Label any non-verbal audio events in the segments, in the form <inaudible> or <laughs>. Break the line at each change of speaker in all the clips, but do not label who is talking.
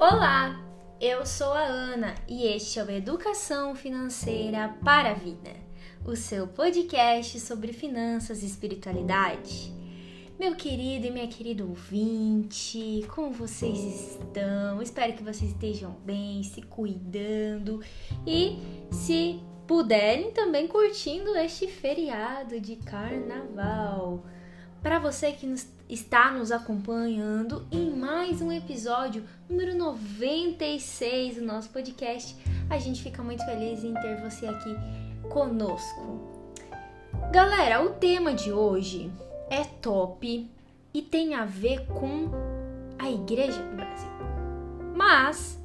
Olá, eu sou a Ana e este é o Educação Financeira para a Vida, o seu podcast sobre finanças e espiritualidade. Meu querido e minha querida ouvinte, como vocês estão? Espero que vocês estejam bem, se cuidando e, se puderem, também curtindo este feriado de carnaval. Para você que nos, está nos acompanhando em mais um episódio, número 96 do nosso podcast, a gente fica muito feliz em ter você aqui conosco. Galera, o tema de hoje é top e tem a ver com a Igreja do Brasil. Mas,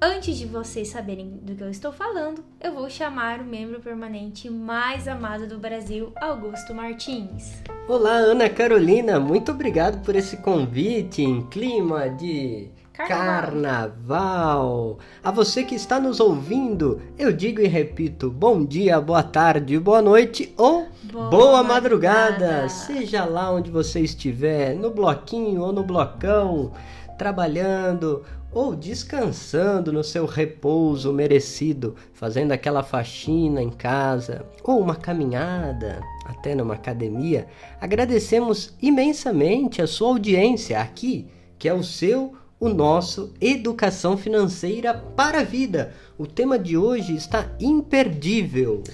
antes de vocês saberem do que eu estou falando, eu vou chamar o membro permanente mais amado do Brasil, Augusto Martins.
Olá, Ana Carolina, muito obrigado por esse convite em clima de Carnaval. A você que está nos ouvindo, eu digo e repito: bom dia, boa tarde, boa noite ou boa, boa madrugada. madrugada. Seja lá onde você estiver, no bloquinho ou no blocão, trabalhando ou descansando no seu repouso merecido, fazendo aquela faxina em casa ou uma caminhada até numa academia, agradecemos imensamente a sua audiência aqui, que é o seu o nosso Educação Financeira para a Vida. O tema de hoje está imperdível.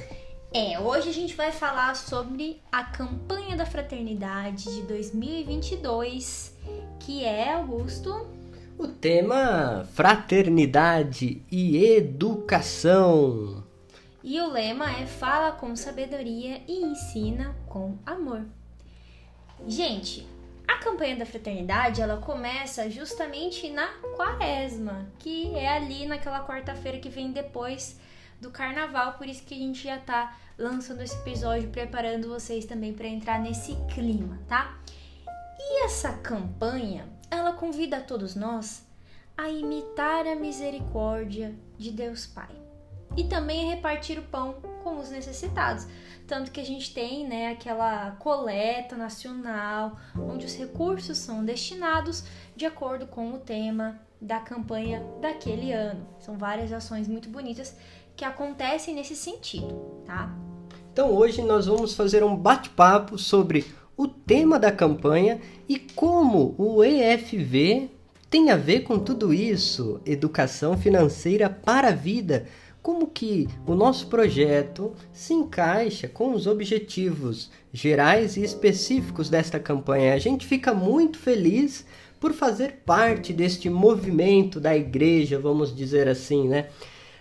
É, hoje a gente vai falar sobre a campanha da fraternidade de 2022, que é, Augusto,
o tema Fraternidade e Educação.
E o lema é Fala com sabedoria e ensina com amor. Gente, a campanha da fraternidade, ela começa justamente na quaresma, que é ali naquela quarta-feira que vem depois do carnaval, por isso que a gente já tá lançando esse episódio, preparando vocês também para entrar nesse clima, tá? E essa campanha, ela convida a todos nós a imitar a misericórdia de Deus Pai e também a repartir o pão com os necessitados. Tanto que a gente tem né, aquela coleta nacional, onde os recursos são destinados de acordo com o tema da campanha daquele ano. São várias ações muito bonitas que acontecem nesse sentido, tá?
Então hoje nós vamos fazer um bate-papo sobre o tema da campanha e como o EFV tem a ver com tudo isso, educação financeira para a vida como que o nosso projeto se encaixa com os objetivos gerais e específicos desta campanha. A gente fica muito feliz por fazer parte deste movimento da igreja, vamos dizer assim, né?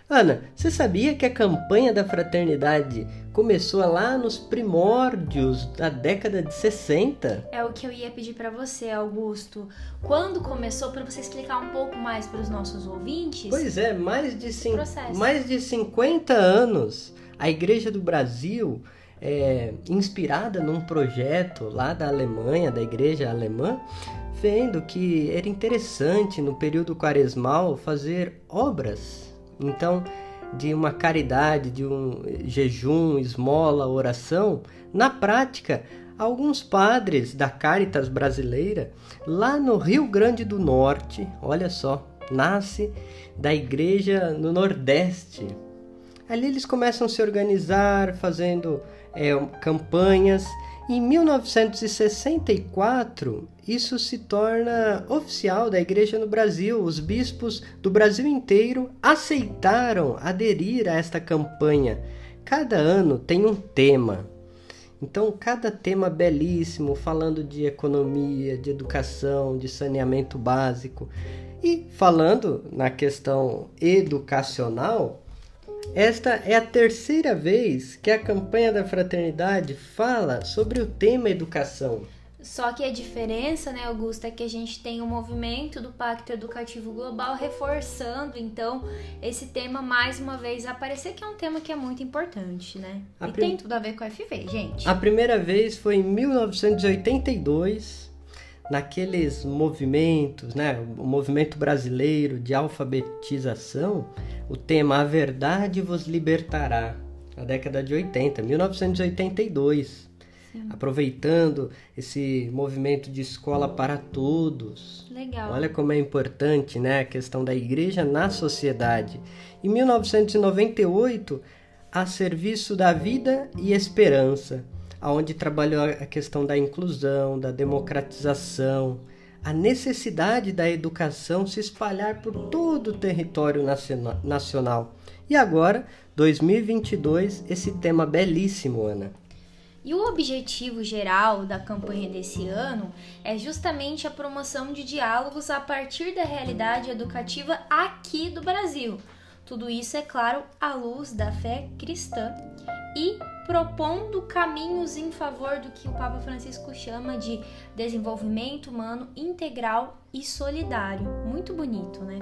Ana, você sabia que a campanha da fraternidade começou lá nos primórdios da década de 60?
É o que eu ia pedir para você, Augusto. Quando começou, para você explicar um pouco mais para os nossos ouvintes?
Pois é, mais de, cin... mais de 50 anos. A Igreja do Brasil, é, inspirada num projeto lá da Alemanha, da Igreja Alemã, vendo que era interessante no período quaresmal fazer obras então, de uma caridade, de um jejum, esmola, oração, na prática, alguns padres da Caritas brasileira, lá no Rio Grande do Norte, olha só, nasce da igreja no Nordeste. Ali eles começam a se organizar, fazendo é, campanhas em 1964, isso se torna oficial da igreja no Brasil. Os bispos do Brasil inteiro aceitaram aderir a esta campanha. Cada ano tem um tema. Então, cada tema belíssimo, falando de economia, de educação, de saneamento básico. E falando na questão educacional, esta é a terceira vez que a campanha da fraternidade fala sobre o tema educação.
Só que a diferença, né, Augusto, é que a gente tem o um movimento do Pacto Educativo Global reforçando, então, esse tema mais uma vez aparecer, que é um tema que é muito importante, né? A e prim... tem tudo a ver com a FV, gente.
A primeira vez foi em 1982, naqueles movimentos, né, o movimento brasileiro de alfabetização, o tema A Verdade vos libertará, na década de 80, 1982. Sim. aproveitando esse movimento de escola para todos.
Legal.
Olha como é importante, né, a questão da igreja na sociedade. Em 1998, a serviço da vida e esperança, aonde trabalhou a questão da inclusão, da democratização, a necessidade da educação se espalhar por todo o território nacional. E agora, 2022, esse tema belíssimo, Ana.
E o objetivo geral da campanha desse ano é justamente a promoção de diálogos a partir da realidade educativa aqui do Brasil. Tudo isso, é claro, à luz da fé cristã e propondo caminhos em favor do que o Papa Francisco chama de desenvolvimento humano integral e solidário. Muito bonito, né?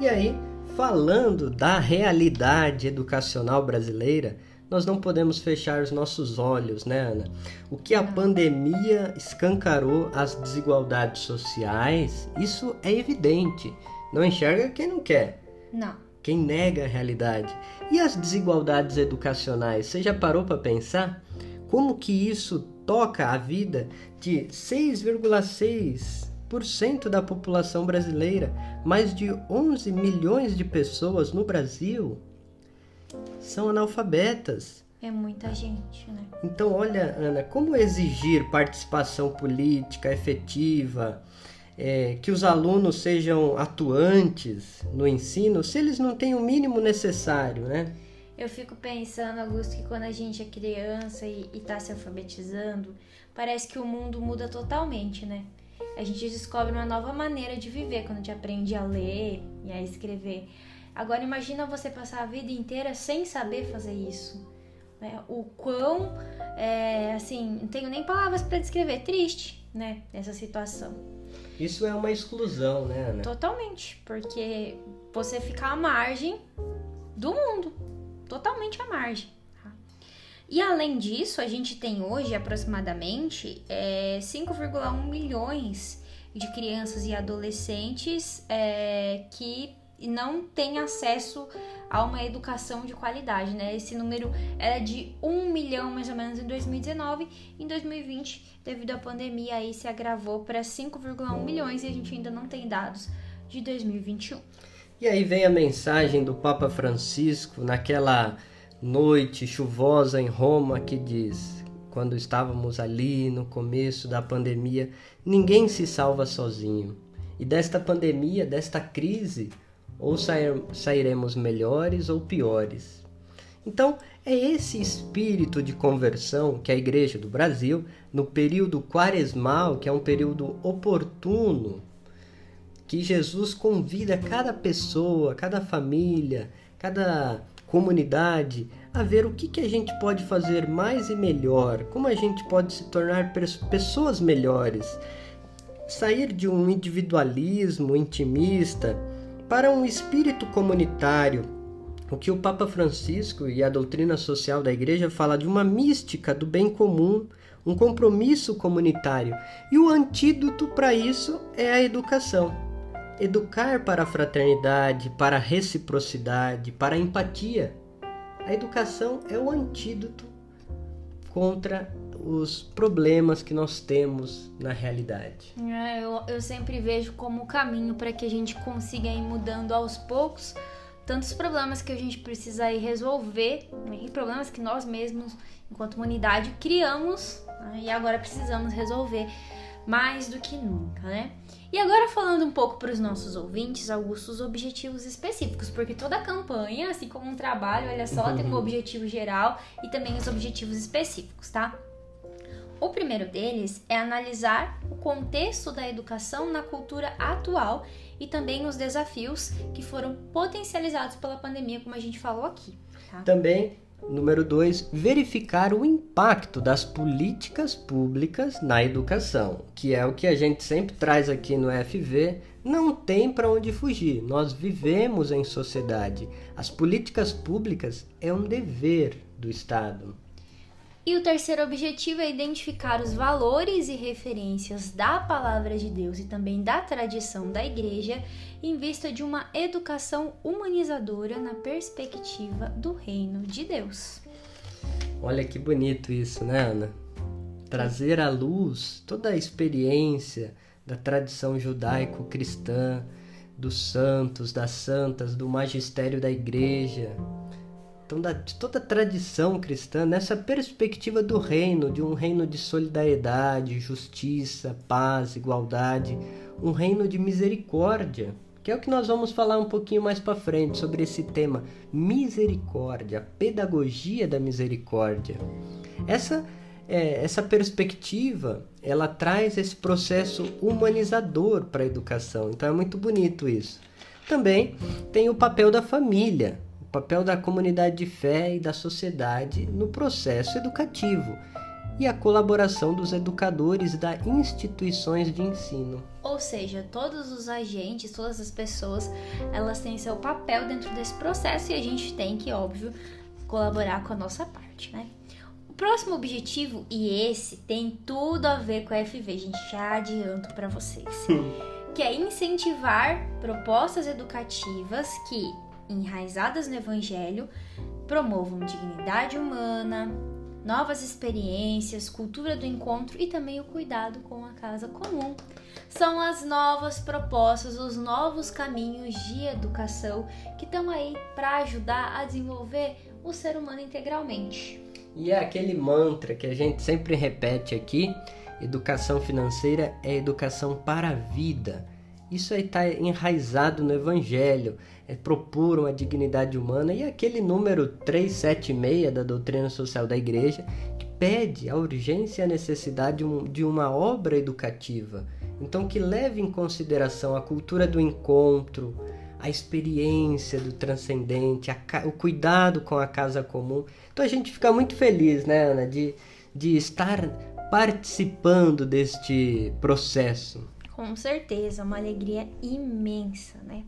E aí, falando da realidade educacional brasileira, nós não podemos fechar os nossos olhos, né, Ana? O que a pandemia escancarou as desigualdades sociais, isso é evidente. Não enxerga quem não quer.
Não.
Quem nega a realidade. E as desigualdades educacionais? Você já parou para pensar como que isso toca a vida de 6,6% da população brasileira, mais de 11 milhões de pessoas no Brasil? são analfabetas.
É muita gente, né?
Então, olha, Ana, como exigir participação política efetiva, é, que os alunos sejam atuantes no ensino, se eles não têm o mínimo necessário, né?
Eu fico pensando, Augusto, que quando a gente é criança e está se alfabetizando, parece que o mundo muda totalmente, né? A gente descobre uma nova maneira de viver quando a gente aprende a ler e a escrever. Agora imagina você passar a vida inteira sem saber fazer isso. Né? O quão, é, assim, não tenho nem palavras para descrever, triste, né? Essa situação.
Isso é uma exclusão, né, Ana?
Totalmente, porque você fica à margem do mundo, totalmente à margem. Tá? E além disso, a gente tem hoje aproximadamente é, 5,1 milhões de crianças e adolescentes é, que não tem acesso a uma educação de qualidade, né? Esse número era de 1 milhão mais ou menos em 2019, em 2020, devido à pandemia, aí se agravou para 5,1 milhões e a gente ainda não tem dados de 2021.
E aí vem a mensagem do Papa Francisco naquela noite chuvosa em Roma que diz: quando estávamos ali no começo da pandemia, ninguém se salva sozinho. E desta pandemia, desta crise, ou sairemos melhores ou piores. Então, é esse espírito de conversão que a Igreja do Brasil, no período quaresmal, que é um período oportuno, que Jesus convida cada pessoa, cada família, cada comunidade a ver o que, que a gente pode fazer mais e melhor, como a gente pode se tornar pessoas melhores, sair de um individualismo intimista para um espírito comunitário, o que o Papa Francisco e a doutrina social da Igreja fala de uma mística do bem comum, um compromisso comunitário. E o antídoto para isso é a educação. Educar para a fraternidade, para a reciprocidade, para a empatia. A educação é o antídoto contra os problemas que nós temos na realidade.
É, eu, eu sempre vejo como caminho para que a gente consiga ir mudando aos poucos tantos problemas que a gente precisa ir resolver né, e problemas que nós mesmos, enquanto humanidade, criamos né, e agora precisamos resolver mais do que nunca, né? E agora falando um pouco para os nossos ouvintes, Augusto, os objetivos específicos, porque toda campanha, assim como um trabalho, olha só, tem um <laughs> objetivo geral e também os objetivos específicos, tá? O primeiro deles é analisar o contexto da educação na cultura atual e também os desafios que foram potencializados pela pandemia, como a gente falou aqui. Tá?
Também, número dois, verificar o impacto das políticas públicas na educação, que é o que a gente sempre traz aqui no FV. Não tem para onde fugir. Nós vivemos em sociedade. As políticas públicas é um dever do Estado.
E o terceiro objetivo é identificar os valores e referências da palavra de Deus e também da tradição da igreja em vista de uma educação humanizadora na perspectiva do reino de Deus.
Olha que bonito isso, né, Ana? trazer à luz toda a experiência da tradição judaico-cristã, dos santos, das santas, do magistério da igreja, então da, de toda a tradição cristã nessa perspectiva do reino, de um reino de solidariedade, justiça, paz, igualdade, um reino de misericórdia, que é o que nós vamos falar um pouquinho mais para frente sobre esse tema, misericórdia, a pedagogia da misericórdia. Essa é, essa perspectiva ela traz esse processo humanizador para a educação. Então é muito bonito isso. Também tem o papel da família, papel da comunidade de fé e da sociedade no processo educativo e a colaboração dos educadores da instituições de ensino.
Ou seja, todos os agentes, todas as pessoas, elas têm seu papel dentro desse processo e a gente tem que, óbvio, colaborar com a nossa parte, né? O próximo objetivo, e esse tem tudo a ver com a FV, gente, já adianto para vocês, <laughs> que é incentivar propostas educativas que, enraizadas no Evangelho, promovam dignidade humana, novas experiências, cultura do encontro e também o cuidado com a casa comum. São as novas propostas, os novos caminhos de educação que estão aí para ajudar a desenvolver o ser humano integralmente.
E é aquele mantra que a gente sempre repete aqui: educação financeira é educação para a vida. Isso aí está enraizado no Evangelho, é propor uma dignidade humana e aquele número 376 da doutrina social da Igreja que pede a urgência e a necessidade de uma obra educativa. Então, que leve em consideração a cultura do encontro, a experiência do transcendente, a, o cuidado com a casa comum. Então a gente fica muito feliz, né, Ana, de, de estar participando deste processo.
Com certeza, uma alegria imensa, né?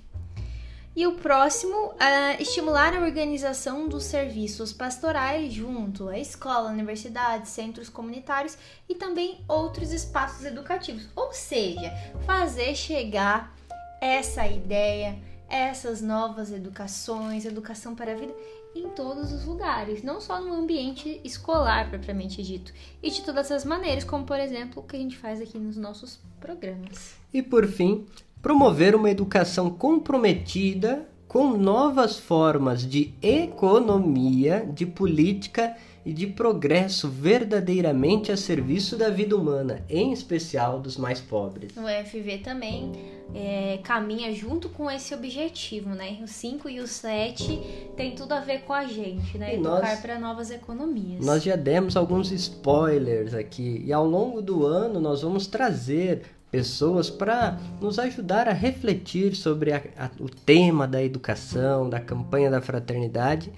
E o próximo, é estimular a organização dos serviços pastorais junto à escola, universidades, centros comunitários e também outros espaços educativos. Ou seja, fazer chegar essa ideia, essas novas educações, educação para a vida em todos os lugares, não só no ambiente escolar propriamente dito, e de todas as maneiras, como por exemplo o que a gente faz aqui nos nossos programas.
E por fim, promover uma educação comprometida com novas formas de economia, de política de progresso verdadeiramente a serviço da vida humana, em especial dos mais pobres.
O FV também é, caminha junto com esse objetivo, né? O 5 e o 7 tem tudo a ver com a gente, né? E Educar para novas economias.
Nós já demos alguns spoilers aqui e ao longo do ano nós vamos trazer pessoas para nos ajudar a refletir sobre a, a, o tema da educação, da campanha da fraternidade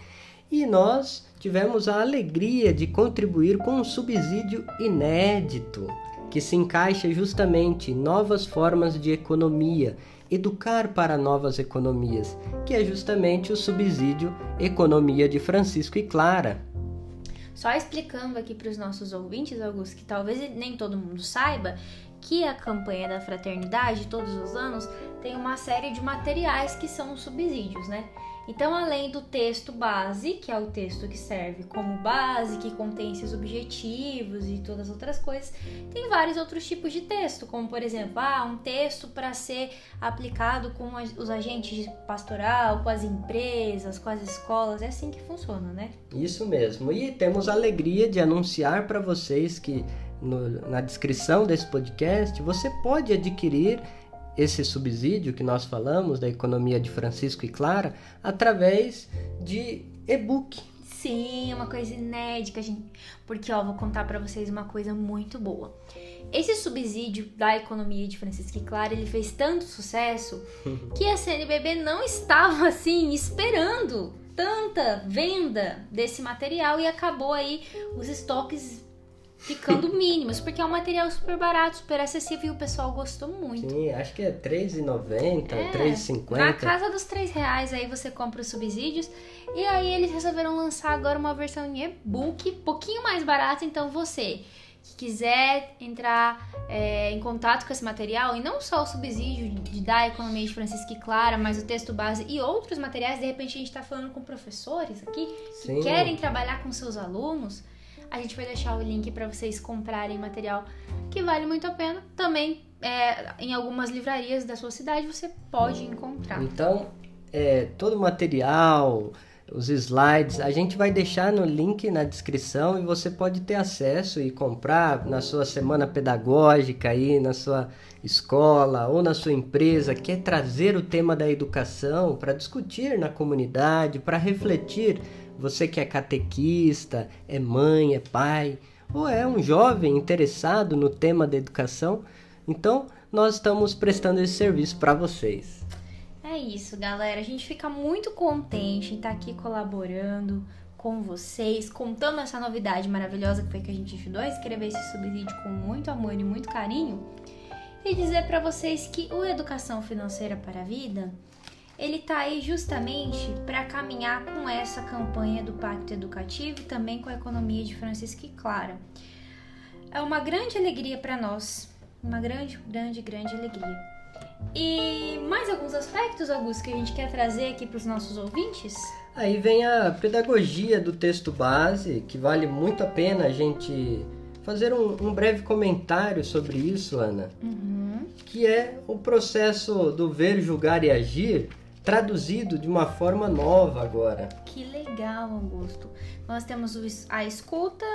e nós tivemos a alegria de contribuir com um subsídio inédito que se encaixa justamente em novas formas de economia, educar para novas economias, que é justamente o subsídio Economia de Francisco e Clara.
Só explicando aqui para os nossos ouvintes, Augusto, que talvez nem todo mundo saiba, que a campanha da fraternidade, todos os anos, tem uma série de materiais que são os subsídios, né? Então, além do texto base, que é o texto que serve como base, que contém esses objetivos e todas as outras coisas, tem vários outros tipos de texto, como por exemplo, ah, um texto para ser aplicado com os agentes pastoral, com as empresas, com as escolas, é assim que funciona, né?
Isso mesmo. E temos a alegria de anunciar para vocês que no, na descrição desse podcast você pode adquirir esse subsídio que nós falamos da economia de Francisco e Clara através de e-book.
Sim, é uma coisa inédita, gente. Porque, ó, vou contar para vocês uma coisa muito boa. Esse subsídio da economia de Francisco e Clara, ele fez tanto sucesso <laughs> que a CNBB não estava assim esperando tanta venda desse material e acabou aí os estoques ficando mínimos, porque é um material super barato, super acessível e o pessoal gostou muito.
Sim, acho que é R$3,90, é, R$3,50.
Na casa dos 3,00 reais aí você compra os subsídios. E aí eles resolveram lançar agora uma versão em e-book, pouquinho mais barata, então você que quiser entrar é, em contato com esse material, e não só o subsídio de da economia de Francisco e Clara, mas o texto base e outros materiais, de repente a gente está falando com professores aqui Sim. que querem trabalhar com seus alunos A gente vai deixar o link para vocês comprarem material que vale muito a pena. Também é, em algumas livrarias da sua cidade você pode encontrar.
Então, é, todo o material, os slides, a gente vai deixar no link na descrição e você pode ter acesso e comprar na sua semana pedagógica aí, na sua escola ou na sua empresa, quer trazer o tema da educação para discutir na comunidade, para refletir, você que é catequista, é mãe, é pai, ou é um jovem interessado no tema da educação, então nós estamos prestando esse serviço para vocês.
É isso, galera. A gente fica muito contente em estar tá aqui colaborando com vocês, contando essa novidade maravilhosa que foi que a gente a escrever esse subsídio com muito amor e muito carinho. E dizer para vocês que o Educação Financeira para a Vida, ele tá aí justamente para caminhar com essa campanha do Pacto Educativo e também com a economia de Francisco e Clara. É uma grande alegria para nós, uma grande, grande, grande alegria. E mais alguns aspectos, Augusto, que a gente quer trazer aqui para os nossos ouvintes?
Aí vem a pedagogia do texto base, que vale muito a pena a gente fazer um, um breve comentário sobre isso, Ana. Uhum. Que é o processo do ver, julgar e agir traduzido de uma forma nova agora.
Que legal, Augusto. Nós temos a escuta,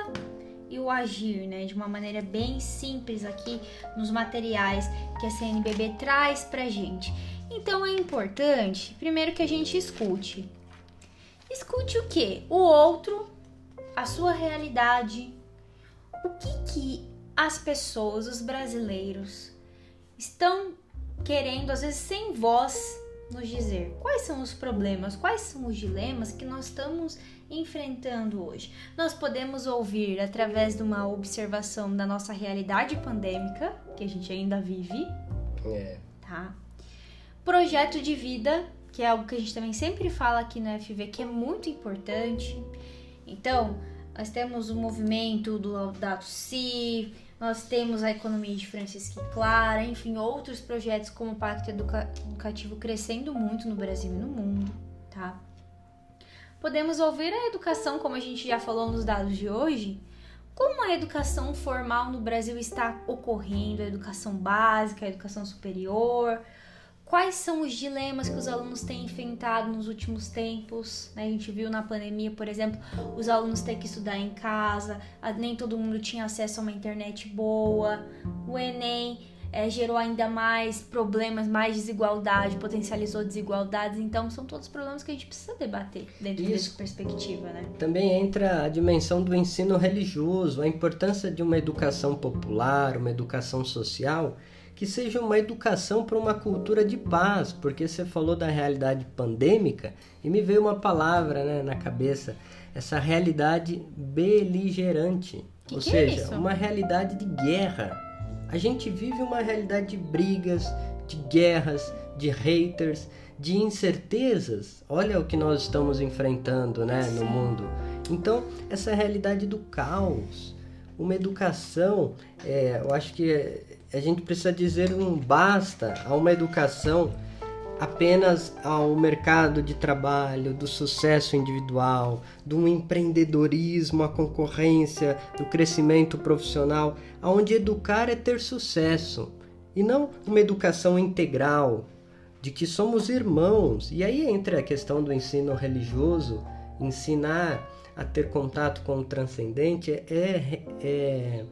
e o agir, né, de uma maneira bem simples aqui nos materiais que a CNBB traz pra gente. Então é importante, primeiro que a gente escute. Escute o que? O outro, a sua realidade. O que que as pessoas, os brasileiros, estão querendo, às vezes sem voz, nos dizer quais são os problemas, quais são os dilemas que nós estamos enfrentando hoje. Nós podemos ouvir através de uma observação da nossa realidade pandêmica, que a gente ainda vive. É. Tá? Projeto de vida, que é algo que a gente também sempre fala aqui no FV, que é muito importante. Então, nós temos o movimento do Laudato Si, nós temos a economia de Francisco e Clara, enfim, outros projetos como o Pacto Educa Educativo crescendo muito no Brasil e no mundo, tá? Podemos ouvir a educação, como a gente já falou nos dados de hoje, como a educação formal no Brasil está ocorrendo, a educação básica, a educação superior, quais são os dilemas que os alunos têm enfrentado nos últimos tempos. Né? A gente viu na pandemia, por exemplo, os alunos ter que estudar em casa, nem todo mundo tinha acesso a uma internet boa, o Enem é, gerou ainda mais problemas, mais desigualdade, potencializou desigualdades. Então, são todos problemas que a gente precisa debater dentro Isso. dessa perspectiva, né?
Também entra a dimensão do ensino religioso, a importância de uma educação popular, uma educação social que seja uma educação para uma cultura de paz, porque você falou da realidade pandêmica e me veio uma palavra né, na cabeça, essa realidade beligerante,
que
ou
que
é seja,
é
uma realidade de guerra. A gente vive uma realidade de brigas, de guerras, de haters, de incertezas. Olha o que nós estamos enfrentando né, no mundo. Então, essa realidade do caos, uma educação, é, eu acho que a gente precisa dizer um basta a uma educação apenas ao mercado de trabalho, do sucesso individual, do empreendedorismo, a concorrência, do crescimento profissional, aonde educar é ter sucesso e não uma educação integral de que somos irmãos. E aí entra a questão do ensino religioso, ensinar a ter contato com o transcendente é, é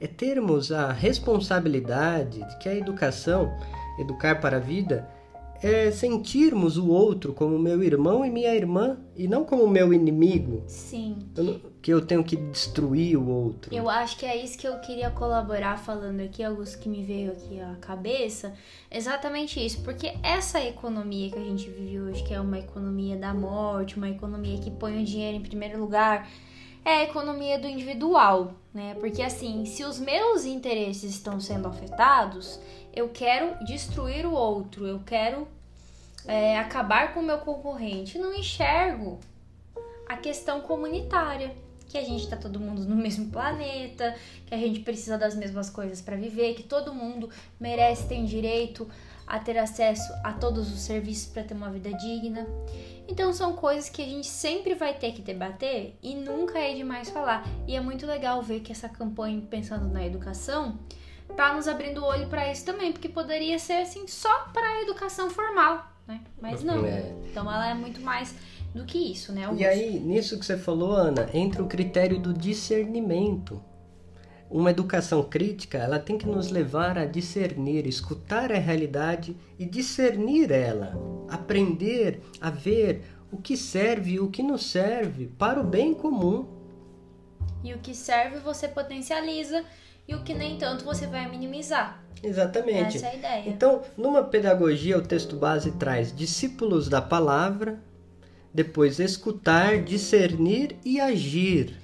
é termos a responsabilidade de que a educação, educar para a vida, é sentirmos o outro como meu irmão e minha irmã e não como meu inimigo.
Sim.
Eu que eu tenho que destruir o outro.
Eu acho que é isso que eu queria colaborar falando aqui, Augusto, que me veio aqui à cabeça. Exatamente isso, porque essa economia que a gente vive hoje, que é uma economia da morte, uma economia que põe o dinheiro em primeiro lugar, é a economia do individual, né? Porque assim, se os meus interesses estão sendo afetados, eu quero destruir o outro, eu quero é, acabar com o meu concorrente. Não enxergo a questão comunitária, que a gente tá todo mundo no <laughs> mesmo planeta, que a gente precisa das mesmas coisas para viver, que todo mundo merece ter direito a ter acesso a todos os serviços para ter uma vida digna. Então são coisas que a gente sempre vai ter que debater e nunca é demais falar. E é muito legal ver que essa campanha pensando na educação tá nos abrindo o olho para isso também, porque poderia ser assim só para a educação formal, né? Mas não. É. Então ela é muito mais do que isso, né?
Augusto? E aí, nisso que você falou, Ana, entra o critério do discernimento uma educação crítica, ela tem que nos levar a discernir, escutar a realidade e discernir ela, aprender a ver o que serve e o que não serve para o bem comum.
E o que serve você potencializa e o que nem tanto você vai minimizar.
Exatamente.
Essa é a ideia.
Então, numa pedagogia, o texto base traz discípulos da palavra, depois escutar, discernir e agir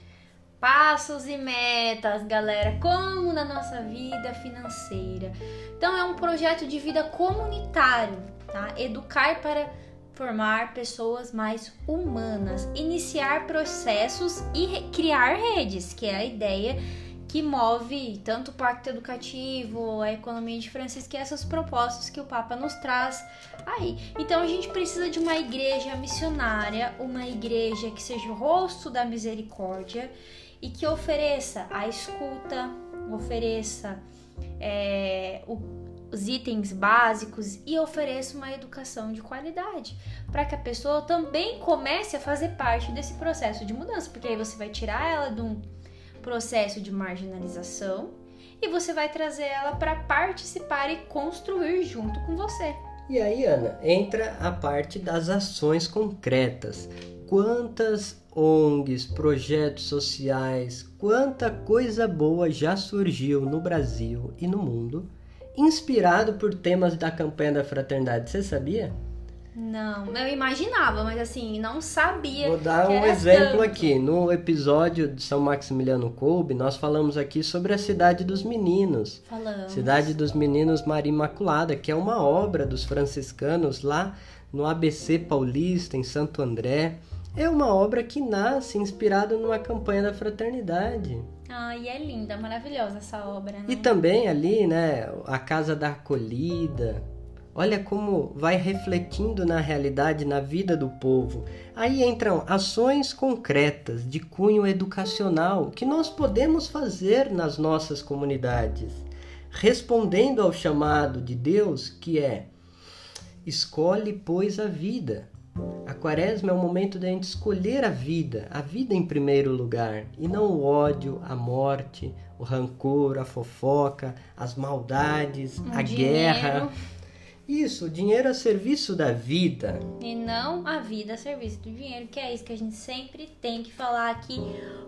passos e metas, galera, como na nossa vida financeira. Então é um projeto de vida comunitário, tá? Educar para formar pessoas mais humanas, iniciar processos e criar redes, que é a ideia que move tanto o Pacto Educativo, a economia de Francisco, que essas propostas que o Papa nos traz aí. Então a gente precisa de uma igreja missionária, uma igreja que seja o rosto da misericórdia e que ofereça a escuta, ofereça é, o, os itens básicos e ofereça uma educação de qualidade para que a pessoa também comece a fazer parte desse processo de mudança, porque aí você vai tirar ela de um processo de marginalização e você vai trazer ela para participar e construir junto com você.
E aí, Ana, entra a parte das ações concretas. Quantas ONGs, projetos sociais, quanta coisa boa já surgiu no Brasil e no mundo, inspirado por temas da campanha da fraternidade. Você sabia?
Não, eu imaginava, mas assim, não sabia.
Vou dar um exemplo tanto. aqui. No episódio de São Maximiliano Kolbe, nós falamos aqui sobre a Cidade dos Meninos.
Falamos.
Cidade dos Meninos Maria Imaculada, que é uma obra dos franciscanos lá no ABC Paulista, em Santo André é uma obra que nasce inspirada numa campanha da fraternidade.
Ah, e é linda, maravilhosa essa obra. Né?
E também ali, né, a Casa da Acolhida. Olha como vai refletindo na realidade, na vida do povo. Aí entram ações concretas de cunho educacional que nós podemos fazer nas nossas comunidades, respondendo ao chamado de Deus que é: escolhe, pois, a vida. A quaresma é o momento da gente escolher a vida, a vida em primeiro lugar, e não o ódio, a morte, o rancor, a fofoca, as maldades, a dinheiro. guerra. Isso, o dinheiro a serviço da vida.
E não a vida a serviço do dinheiro, que é isso que a gente sempre tem que falar aqui,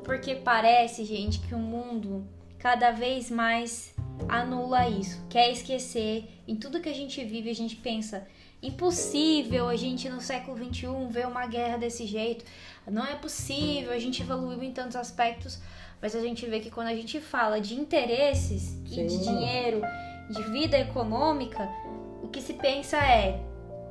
porque parece, gente, que o mundo cada vez mais anula isso, quer esquecer. Em tudo que a gente vive, a gente pensa impossível a gente no século 21 ver uma guerra desse jeito. Não é possível, a gente evoluiu em tantos aspectos, mas a gente vê que quando a gente fala de interesses e de dinheiro, de vida econômica, o que se pensa é,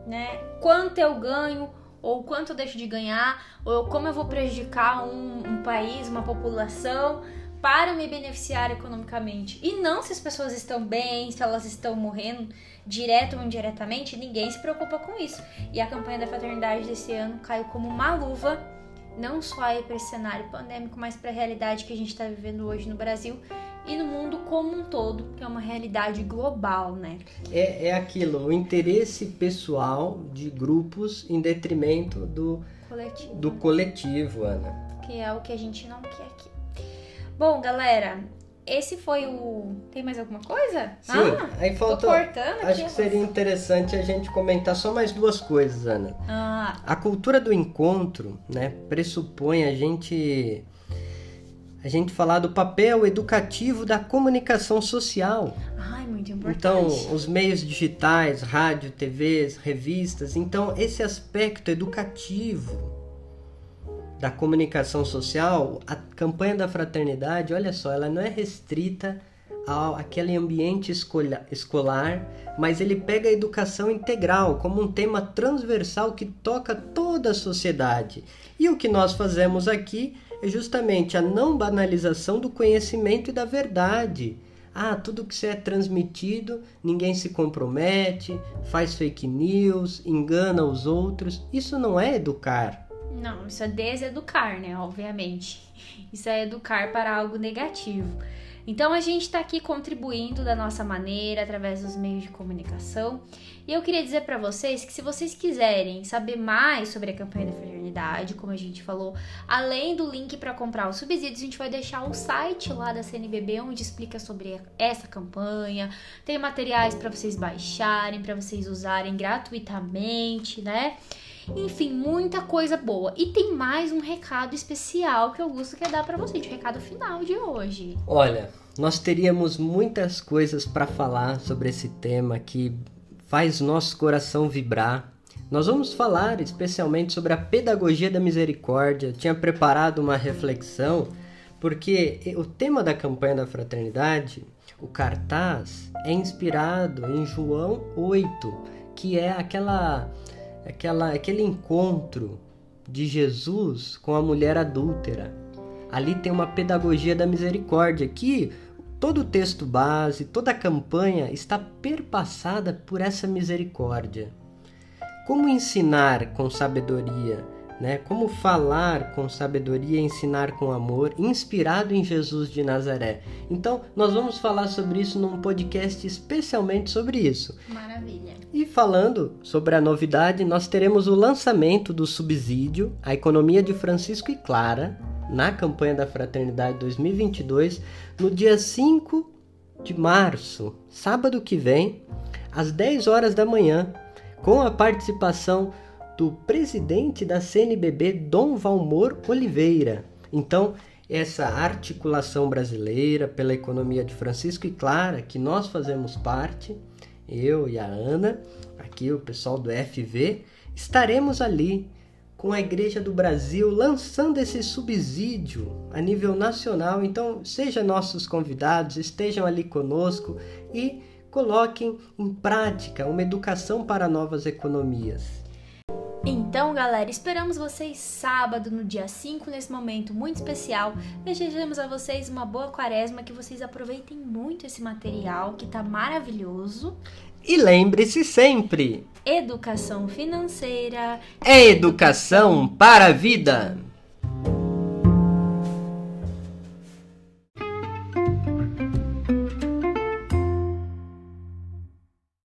né, quanto eu ganho ou quanto eu deixo de ganhar, ou como eu vou prejudicar um, um país, uma população para me beneficiar economicamente. E não se as pessoas estão bem, se elas estão morrendo direto ou indiretamente, ninguém se preocupa com isso. E a campanha da fraternidade desse ano caiu como uma luva, não só aí para esse cenário pandêmico, mas para a realidade que a gente está vivendo hoje no Brasil e no mundo como um todo, que é uma realidade global, né?
É, é aquilo, o interesse pessoal de grupos em detrimento do
coletivo,
do coletivo Ana.
Que é o que a gente não quer aqui. Bom, galera, esse foi o. Tem mais alguma coisa?
Sim, ah, aí
cortando
acho que seria interessante a gente comentar só mais duas coisas, Ana.
Ah.
A cultura do encontro, né, pressupõe a gente a gente falar do papel educativo da comunicação social.
Ai, muito importante.
Então, os meios digitais, rádio, TVs, revistas, então esse aspecto educativo da comunicação social, a campanha da fraternidade, olha só, ela não é restrita ao aquele ambiente escolar, mas ele pega a educação integral como um tema transversal que toca toda a sociedade. E o que nós fazemos aqui é justamente a não banalização do conhecimento e da verdade, Ah, tudo que é transmitido, ninguém se compromete, faz fake news, engana os outros. Isso não é educar.
Não, isso é deseducar, né? Obviamente. Isso é educar para algo negativo. Então a gente está aqui contribuindo da nossa maneira através dos meios de comunicação. E eu queria dizer para vocês que se vocês quiserem saber mais sobre a campanha da fraternidade, como a gente falou, além do link para comprar os subsídios, a gente vai deixar o site lá da CNBB onde explica sobre essa campanha. Tem materiais para vocês baixarem, para vocês usarem gratuitamente, né? Enfim, muita coisa boa. E tem mais um recado especial que Augusto quer dar para vocês, o recado final de hoje.
Olha, nós teríamos muitas coisas para falar sobre esse tema que faz nosso coração vibrar. Nós vamos falar especialmente sobre a pedagogia da misericórdia. Eu tinha preparado uma reflexão porque o tema da campanha da fraternidade, o cartaz, é inspirado em João 8, que é aquela aquela, aquele encontro de Jesus com a mulher adúltera. Ali tem uma pedagogia da misericórdia que todo o texto base, toda a campanha está perpassada por essa misericórdia. Como ensinar com sabedoria? Né? Como falar com sabedoria, ensinar com amor, inspirado em Jesus de Nazaré. Então, nós vamos falar sobre isso num podcast especialmente sobre isso.
Maravilha.
E falando sobre a novidade, nós teremos o lançamento do subsídio A Economia de Francisco e Clara na campanha da Fraternidade 2022 no dia 5 de março, sábado que vem, às 10 horas da manhã, com a participação do presidente da CNBB, Dom Valmor Oliveira. Então, essa articulação brasileira pela economia de Francisco e Clara, que nós fazemos parte, eu e a Ana, aqui o pessoal do FV, estaremos ali com a Igreja do Brasil lançando esse subsídio a nível nacional. Então, sejam nossos convidados, estejam ali conosco e coloquem em prática uma educação para novas economias.
Então, galera, esperamos vocês sábado, no dia 5, nesse momento muito especial. Desejamos a vocês uma boa quaresma, que vocês aproveitem muito esse material que tá maravilhoso.
E lembre-se sempre:
educação financeira
é educação para a vida.